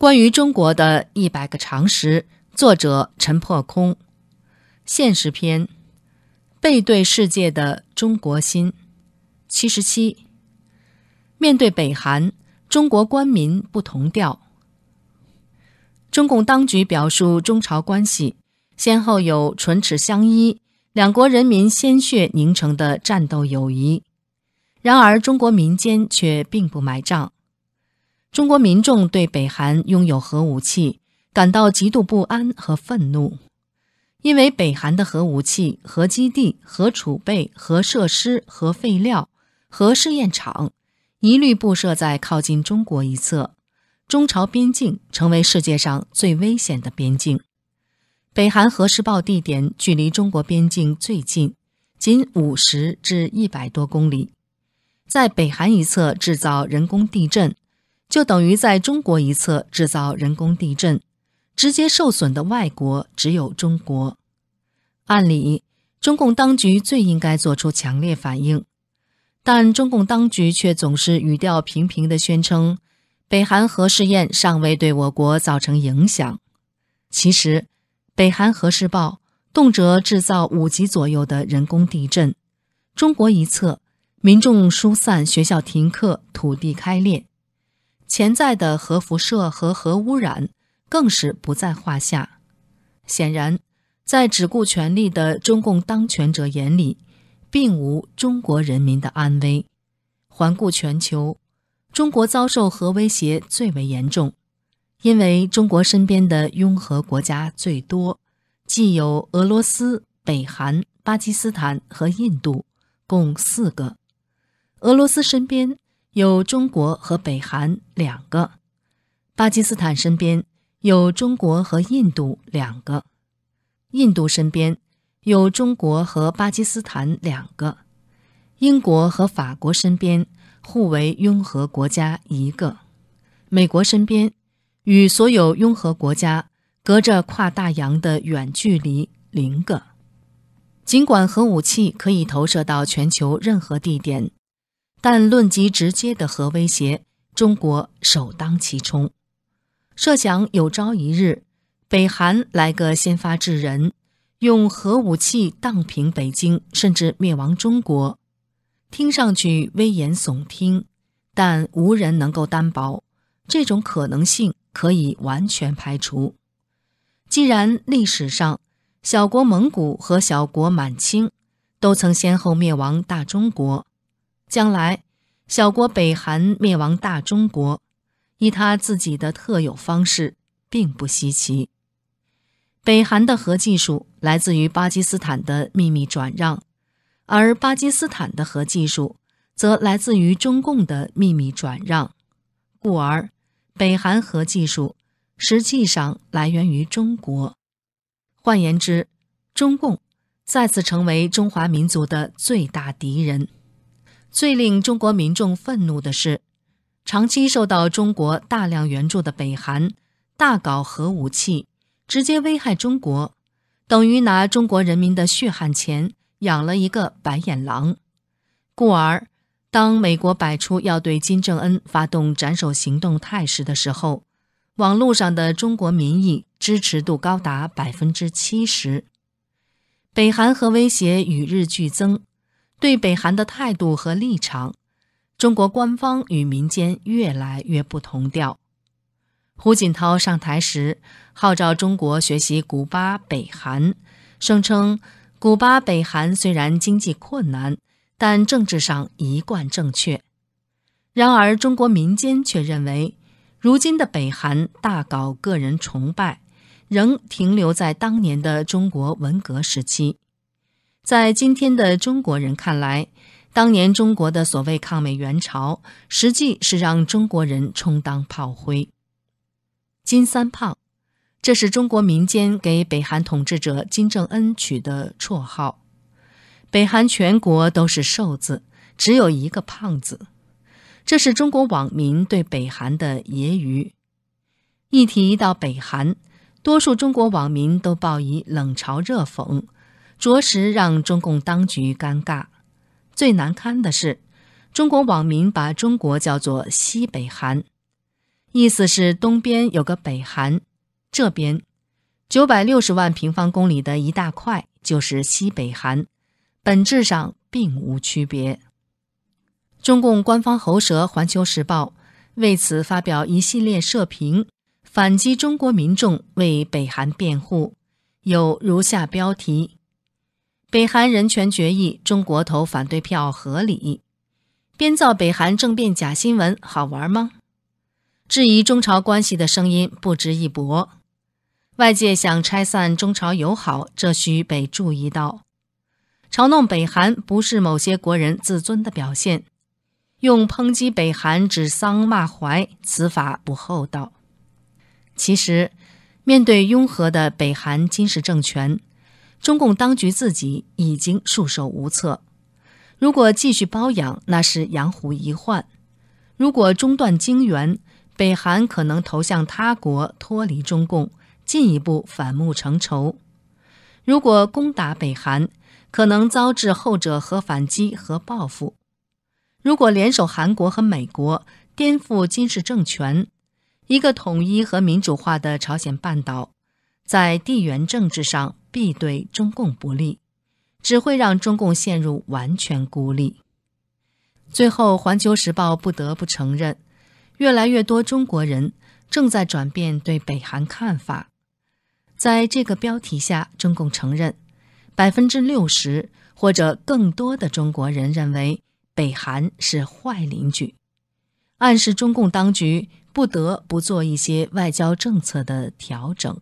关于中国的一百个常识，作者陈破空。现实篇：背对世界的中国心。七十七。面对北韩，中国官民不同调。中共当局表述中朝关系，先后有唇齿相依、两国人民鲜血凝成的战斗友谊，然而中国民间却并不买账。中国民众对北韩拥有核武器感到极度不安和愤怒，因为北韩的核武器、核基地、核储备、核设施、核废料、核试验场一律布设在靠近中国一侧，中朝边境成为世界上最危险的边境。北韩核试爆地点距离中国边境最近，仅五十至一百多公里，在北韩一侧制造人工地震。就等于在中国一侧制造人工地震，直接受损的外国只有中国。按理，中共当局最应该做出强烈反应，但中共当局却总是语调平平地宣称，北韩核试验尚未对我国造成影响。其实，北韩核试爆动辄制造五级左右的人工地震，中国一侧民众疏散，学校停课，土地开裂。潜在的核辐射和核污染更是不在话下。显然，在只顾权力的中共当权者眼里，并无中国人民的安危。环顾全球，中国遭受核威胁最为严重，因为中国身边的拥核国家最多，既有俄罗斯、北韩、巴基斯坦和印度，共四个。俄罗斯身边。有中国和北韩两个，巴基斯坦身边有中国和印度两个，印度身边有中国和巴基斯坦两个，英国和法国身边互为拥核国家一个，美国身边与所有拥核国家隔着跨大洋的远距离零个。尽管核武器可以投射到全球任何地点。但论及直接的核威胁，中国首当其冲。设想有朝一日，北韩来个先发制人，用核武器荡平北京，甚至灭亡中国，听上去危言耸听，但无人能够担保这种可能性可以完全排除。既然历史上小国蒙古和小国满清都曾先后灭亡大中国。将来，小国北韩灭亡大中国，以他自己的特有方式，并不稀奇。北韩的核技术来自于巴基斯坦的秘密转让，而巴基斯坦的核技术则来自于中共的秘密转让，故而北韩核技术实际上来源于中国。换言之，中共再次成为中华民族的最大敌人。最令中国民众愤怒的是，长期受到中国大量援助的北韩大搞核武器，直接危害中国，等于拿中国人民的血汗钱养了一个白眼狼。故而，当美国摆出要对金正恩发动斩首行动态势的时候，网络上的中国民意支持度高达百分之七十。北韩核威胁与日俱增。对北韩的态度和立场，中国官方与民间越来越不同调。胡锦涛上台时号召中国学习古巴、北韩，声称古巴、北韩虽然经济困难，但政治上一贯正确。然而，中国民间却认为，如今的北韩大搞个人崇拜，仍停留在当年的中国文革时期。在今天的中国人看来，当年中国的所谓抗美援朝，实际是让中国人充当炮灰。金三胖，这是中国民间给北韩统治者金正恩取的绰号。北韩全国都是瘦子，只有一个胖子，这是中国网民对北韩的揶揄。一提到北韩，多数中国网民都报以冷嘲热讽。着实让中共当局尴尬。最难堪的是，中国网民把中国叫做西北韩。意思是东边有个北韩，这边九百六十万平方公里的一大块就是西北韩，本质上并无区别。中共官方喉舌《环球时报》为此发表一系列社评，反击中国民众为北韩辩护，有如下标题：“北韩人权决议，中国投反对票合理。”编造北韩政变假新闻好玩吗？质疑中朝关系的声音不值一驳。外界想拆散中朝友好，这需被注意到。嘲弄北韩不是某些国人自尊的表现，用抨击北韩指桑骂槐，此法不厚道。其实，面对拥核的北韩金氏政权，中共当局自己已经束手无策。如果继续包养，那是养虎遗患；如果中断经援，北韩可能投向他国，脱离中共，进一步反目成仇；如果攻打北韩，可能遭致后者核反击和报复；如果联手韩国和美国颠覆金氏政权，一个统一和民主化的朝鲜半岛，在地缘政治上必对中共不利。只会让中共陷入完全孤立。最后，《环球时报》不得不承认，越来越多中国人正在转变对北韩看法。在这个标题下，中共承认，百分之六十或者更多的中国人认为北韩是坏邻居，暗示中共当局不得不做一些外交政策的调整。